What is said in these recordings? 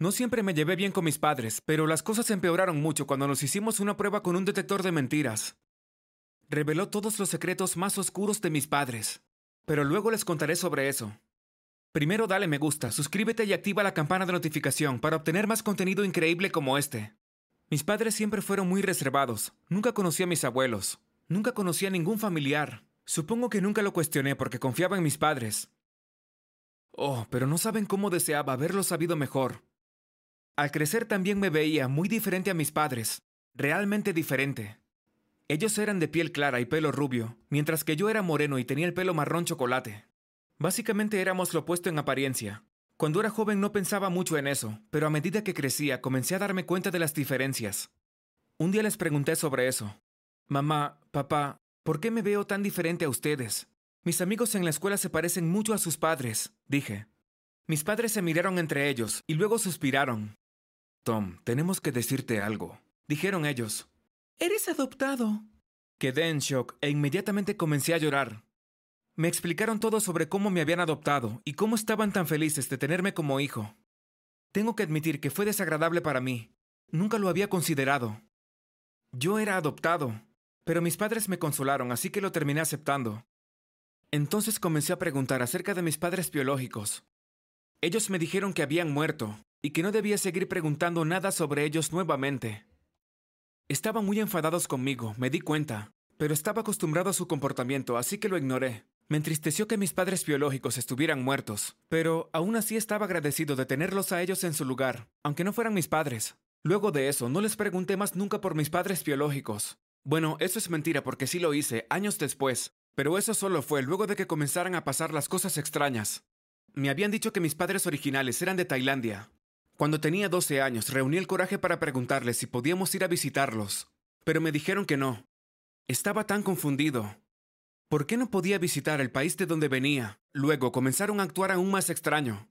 No siempre me llevé bien con mis padres, pero las cosas empeoraron mucho cuando nos hicimos una prueba con un detector de mentiras. Reveló todos los secretos más oscuros de mis padres, pero luego les contaré sobre eso. Primero dale me gusta, suscríbete y activa la campana de notificación para obtener más contenido increíble como este. Mis padres siempre fueron muy reservados, nunca conocí a mis abuelos, nunca conocí a ningún familiar. Supongo que nunca lo cuestioné porque confiaba en mis padres. Oh, pero no saben cómo deseaba haberlo sabido mejor. Al crecer también me veía muy diferente a mis padres, realmente diferente. Ellos eran de piel clara y pelo rubio, mientras que yo era moreno y tenía el pelo marrón chocolate. Básicamente éramos lo opuesto en apariencia. Cuando era joven no pensaba mucho en eso, pero a medida que crecía comencé a darme cuenta de las diferencias. Un día les pregunté sobre eso. Mamá, papá, ¿por qué me veo tan diferente a ustedes? Mis amigos en la escuela se parecen mucho a sus padres, dije. Mis padres se miraron entre ellos y luego suspiraron. Tom, tenemos que decirte algo, dijeron ellos. Eres adoptado. Quedé en shock e inmediatamente comencé a llorar. Me explicaron todo sobre cómo me habían adoptado y cómo estaban tan felices de tenerme como hijo. Tengo que admitir que fue desagradable para mí. Nunca lo había considerado. Yo era adoptado, pero mis padres me consolaron, así que lo terminé aceptando. Entonces comencé a preguntar acerca de mis padres biológicos. Ellos me dijeron que habían muerto y que no debía seguir preguntando nada sobre ellos nuevamente. Estaban muy enfadados conmigo, me di cuenta, pero estaba acostumbrado a su comportamiento, así que lo ignoré. Me entristeció que mis padres biológicos estuvieran muertos, pero aún así estaba agradecido de tenerlos a ellos en su lugar, aunque no fueran mis padres. Luego de eso, no les pregunté más nunca por mis padres biológicos. Bueno, eso es mentira porque sí lo hice, años después, pero eso solo fue luego de que comenzaran a pasar las cosas extrañas. Me habían dicho que mis padres originales eran de Tailandia. Cuando tenía 12 años, reuní el coraje para preguntarles si podíamos ir a visitarlos, pero me dijeron que no. Estaba tan confundido. ¿Por qué no podía visitar el país de donde venía? Luego comenzaron a actuar aún más extraño.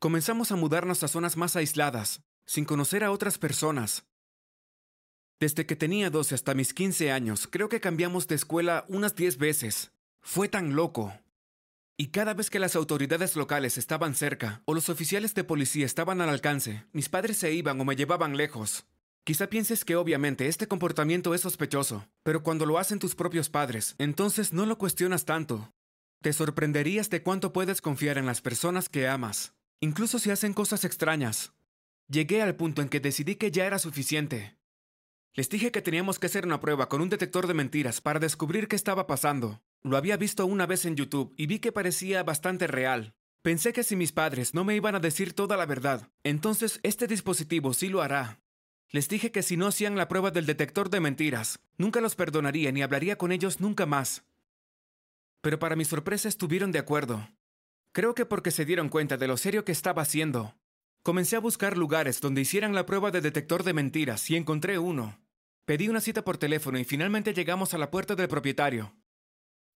Comenzamos a mudarnos a zonas más aisladas, sin conocer a otras personas. Desde que tenía 12 hasta mis 15 años, creo que cambiamos de escuela unas 10 veces. Fue tan loco. Y cada vez que las autoridades locales estaban cerca o los oficiales de policía estaban al alcance, mis padres se iban o me llevaban lejos. Quizá pienses que obviamente este comportamiento es sospechoso, pero cuando lo hacen tus propios padres, entonces no lo cuestionas tanto. Te sorprenderías de cuánto puedes confiar en las personas que amas, incluso si hacen cosas extrañas. Llegué al punto en que decidí que ya era suficiente. Les dije que teníamos que hacer una prueba con un detector de mentiras para descubrir qué estaba pasando. Lo había visto una vez en YouTube y vi que parecía bastante real. Pensé que si mis padres no me iban a decir toda la verdad, entonces este dispositivo sí lo hará. Les dije que si no hacían la prueba del detector de mentiras, nunca los perdonaría ni hablaría con ellos nunca más. Pero para mi sorpresa estuvieron de acuerdo. Creo que porque se dieron cuenta de lo serio que estaba haciendo. Comencé a buscar lugares donde hicieran la prueba de detector de mentiras y encontré uno. Pedí una cita por teléfono y finalmente llegamos a la puerta del propietario.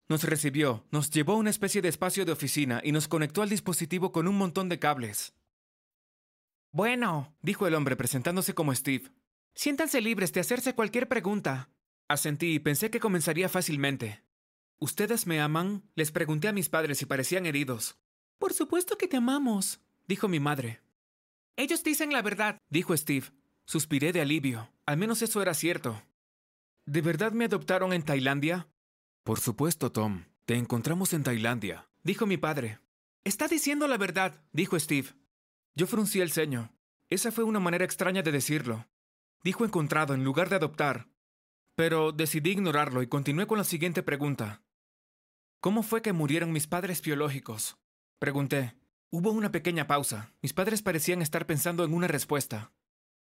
Nos recibió, nos llevó a una especie de espacio de oficina y nos conectó al dispositivo con un montón de cables. Bueno, dijo el hombre presentándose como Steve. Siéntanse libres de hacerse cualquier pregunta. Asentí y pensé que comenzaría fácilmente. ¿Ustedes me aman? Les pregunté a mis padres si parecían heridos. Por supuesto que te amamos, dijo mi madre. Ellos dicen la verdad, dijo Steve. Suspiré de alivio. Al menos eso era cierto. ¿De verdad me adoptaron en Tailandia? Por supuesto, Tom. Te encontramos en Tailandia, dijo mi padre. Está diciendo la verdad, dijo Steve. Yo fruncí el ceño. Esa fue una manera extraña de decirlo. Dijo encontrado en lugar de adoptar. Pero decidí ignorarlo y continué con la siguiente pregunta. ¿Cómo fue que murieron mis padres biológicos? Pregunté. Hubo una pequeña pausa. Mis padres parecían estar pensando en una respuesta.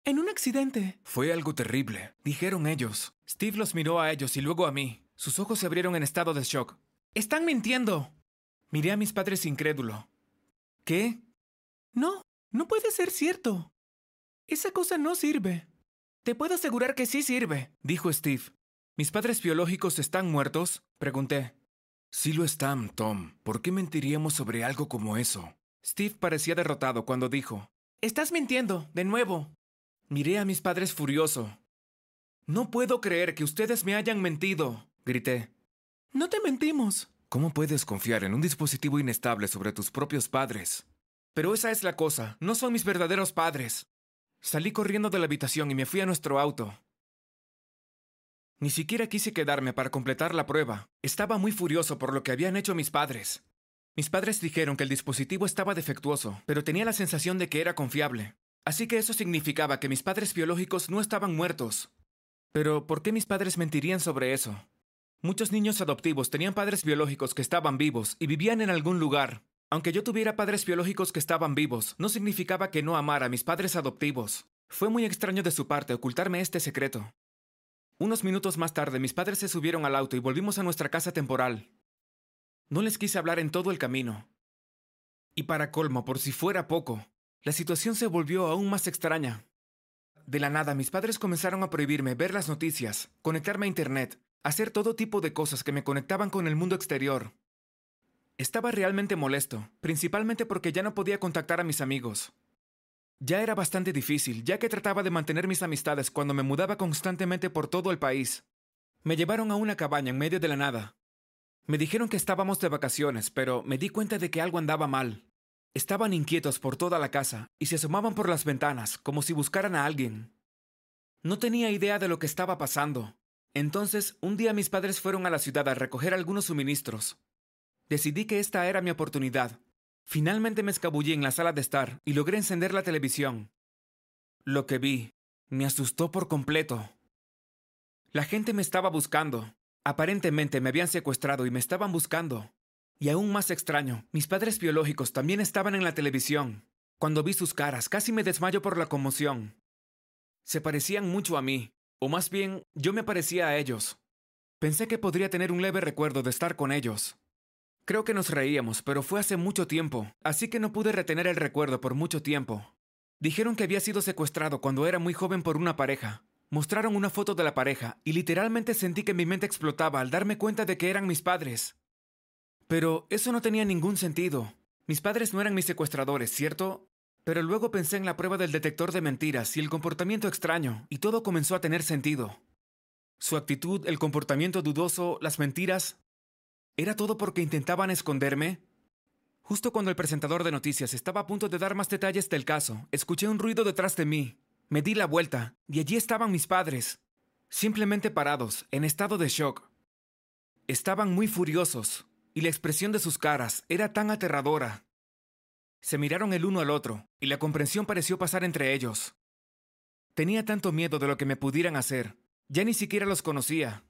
En un accidente. Fue algo terrible, dijeron ellos. Steve los miró a ellos y luego a mí. Sus ojos se abrieron en estado de shock. Están mintiendo. Miré a mis padres incrédulo. ¿Qué? No, no puede ser cierto. Esa cosa no sirve. Te puedo asegurar que sí sirve, dijo Steve. ¿Mis padres biológicos están muertos? Pregunté. Sí lo están, Tom. ¿Por qué mentiríamos sobre algo como eso? Steve parecía derrotado cuando dijo. Estás mintiendo, de nuevo. Miré a mis padres furioso. No puedo creer que ustedes me hayan mentido, grité. No te mentimos. ¿Cómo puedes confiar en un dispositivo inestable sobre tus propios padres? Pero esa es la cosa, no son mis verdaderos padres. Salí corriendo de la habitación y me fui a nuestro auto. Ni siquiera quise quedarme para completar la prueba. Estaba muy furioso por lo que habían hecho mis padres. Mis padres dijeron que el dispositivo estaba defectuoso, pero tenía la sensación de que era confiable. Así que eso significaba que mis padres biológicos no estaban muertos. Pero, ¿por qué mis padres mentirían sobre eso? Muchos niños adoptivos tenían padres biológicos que estaban vivos y vivían en algún lugar. Aunque yo tuviera padres biológicos que estaban vivos, no significaba que no amara a mis padres adoptivos. Fue muy extraño de su parte ocultarme este secreto. Unos minutos más tarde mis padres se subieron al auto y volvimos a nuestra casa temporal. No les quise hablar en todo el camino. Y para colmo, por si fuera poco, la situación se volvió aún más extraña. De la nada, mis padres comenzaron a prohibirme ver las noticias, conectarme a Internet, hacer todo tipo de cosas que me conectaban con el mundo exterior. Estaba realmente molesto, principalmente porque ya no podía contactar a mis amigos. Ya era bastante difícil, ya que trataba de mantener mis amistades cuando me mudaba constantemente por todo el país. Me llevaron a una cabaña en medio de la nada. Me dijeron que estábamos de vacaciones, pero me di cuenta de que algo andaba mal. Estaban inquietos por toda la casa y se asomaban por las ventanas, como si buscaran a alguien. No tenía idea de lo que estaba pasando, entonces, un día mis padres fueron a la ciudad a recoger algunos suministros. Decidí que esta era mi oportunidad. Finalmente me escabullí en la sala de estar y logré encender la televisión. Lo que vi me asustó por completo. La gente me estaba buscando. Aparentemente me habían secuestrado y me estaban buscando. Y aún más extraño, mis padres biológicos también estaban en la televisión. Cuando vi sus caras, casi me desmayo por la conmoción. Se parecían mucho a mí, o más bien, yo me parecía a ellos. Pensé que podría tener un leve recuerdo de estar con ellos. Creo que nos reíamos, pero fue hace mucho tiempo, así que no pude retener el recuerdo por mucho tiempo. Dijeron que había sido secuestrado cuando era muy joven por una pareja. Mostraron una foto de la pareja y literalmente sentí que mi mente explotaba al darme cuenta de que eran mis padres. Pero eso no tenía ningún sentido. Mis padres no eran mis secuestradores, ¿cierto? Pero luego pensé en la prueba del detector de mentiras y el comportamiento extraño, y todo comenzó a tener sentido. Su actitud, el comportamiento dudoso, las mentiras. ¿Era todo porque intentaban esconderme? Justo cuando el presentador de noticias estaba a punto de dar más detalles del caso, escuché un ruido detrás de mí. Me di la vuelta, y allí estaban mis padres, simplemente parados, en estado de shock. Estaban muy furiosos, y la expresión de sus caras era tan aterradora se miraron el uno al otro, y la comprensión pareció pasar entre ellos. Tenía tanto miedo de lo que me pudieran hacer. Ya ni siquiera los conocía.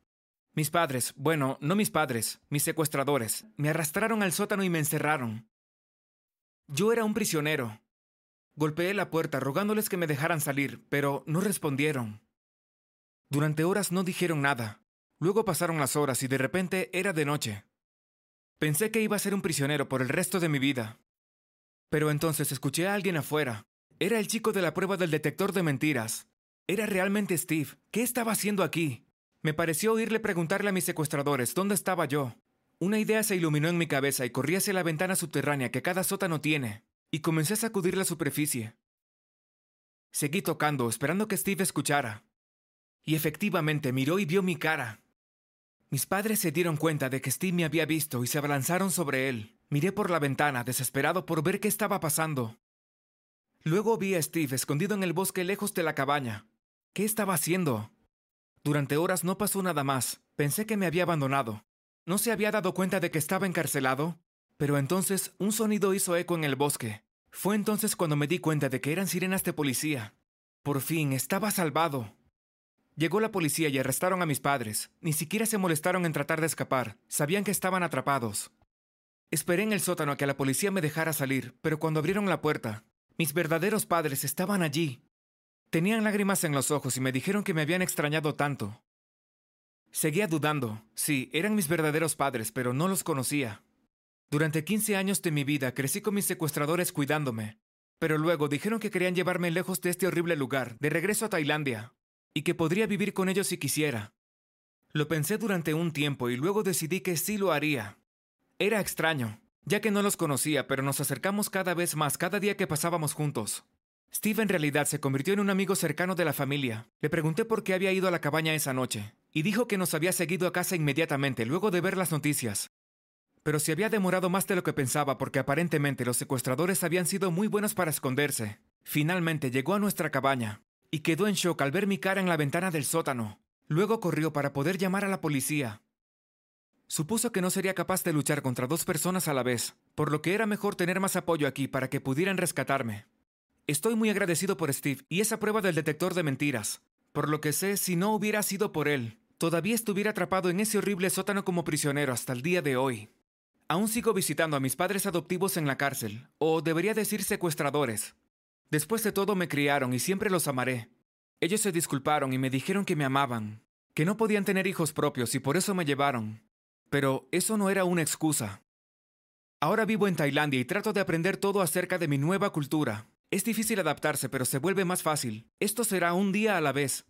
Mis padres, bueno, no mis padres, mis secuestradores, me arrastraron al sótano y me encerraron. Yo era un prisionero. Golpeé la puerta rogándoles que me dejaran salir, pero no respondieron. Durante horas no dijeron nada. Luego pasaron las horas y de repente era de noche. Pensé que iba a ser un prisionero por el resto de mi vida, pero entonces escuché a alguien afuera. Era el chico de la prueba del detector de mentiras. Era realmente Steve. ¿Qué estaba haciendo aquí? Me pareció oírle preguntarle a mis secuestradores dónde estaba yo. Una idea se iluminó en mi cabeza y corrí hacia la ventana subterránea que cada sótano tiene, y comencé a sacudir la superficie. Seguí tocando, esperando que Steve escuchara. Y efectivamente miró y vio mi cara. Mis padres se dieron cuenta de que Steve me había visto y se abalanzaron sobre él. Miré por la ventana, desesperado por ver qué estaba pasando. Luego vi a Steve escondido en el bosque lejos de la cabaña. ¿Qué estaba haciendo? Durante horas no pasó nada más. Pensé que me había abandonado. ¿No se había dado cuenta de que estaba encarcelado? Pero entonces un sonido hizo eco en el bosque. Fue entonces cuando me di cuenta de que eran sirenas de policía. Por fin, estaba salvado. Llegó la policía y arrestaron a mis padres. Ni siquiera se molestaron en tratar de escapar. Sabían que estaban atrapados. Esperé en el sótano a que la policía me dejara salir, pero cuando abrieron la puerta, mis verdaderos padres estaban allí. Tenían lágrimas en los ojos y me dijeron que me habían extrañado tanto. Seguía dudando. Sí, eran mis verdaderos padres, pero no los conocía. Durante 15 años de mi vida crecí con mis secuestradores cuidándome, pero luego dijeron que querían llevarme lejos de este horrible lugar, de regreso a Tailandia, y que podría vivir con ellos si quisiera. Lo pensé durante un tiempo y luego decidí que sí lo haría. Era extraño, ya que no los conocía, pero nos acercamos cada vez más cada día que pasábamos juntos. Steve en realidad se convirtió en un amigo cercano de la familia. Le pregunté por qué había ido a la cabaña esa noche, y dijo que nos había seguido a casa inmediatamente luego de ver las noticias. pero se había demorado más de lo que pensaba porque aparentemente los secuestradores habían sido muy buenos para esconderse. Finalmente llegó a nuestra cabaña y quedó en shock al ver mi cara en la ventana del sótano. Luego corrió para poder llamar a la policía. Supuso que no sería capaz de luchar contra dos personas a la vez, por lo que era mejor tener más apoyo aquí para que pudieran rescatarme. Estoy muy agradecido por Steve y esa prueba del detector de mentiras. Por lo que sé, si no hubiera sido por él, todavía estuviera atrapado en ese horrible sótano como prisionero hasta el día de hoy. Aún sigo visitando a mis padres adoptivos en la cárcel, o debería decir secuestradores. Después de todo me criaron y siempre los amaré. Ellos se disculparon y me dijeron que me amaban, que no podían tener hijos propios y por eso me llevaron. Pero eso no era una excusa. Ahora vivo en Tailandia y trato de aprender todo acerca de mi nueva cultura. Es difícil adaptarse, pero se vuelve más fácil. Esto será un día a la vez.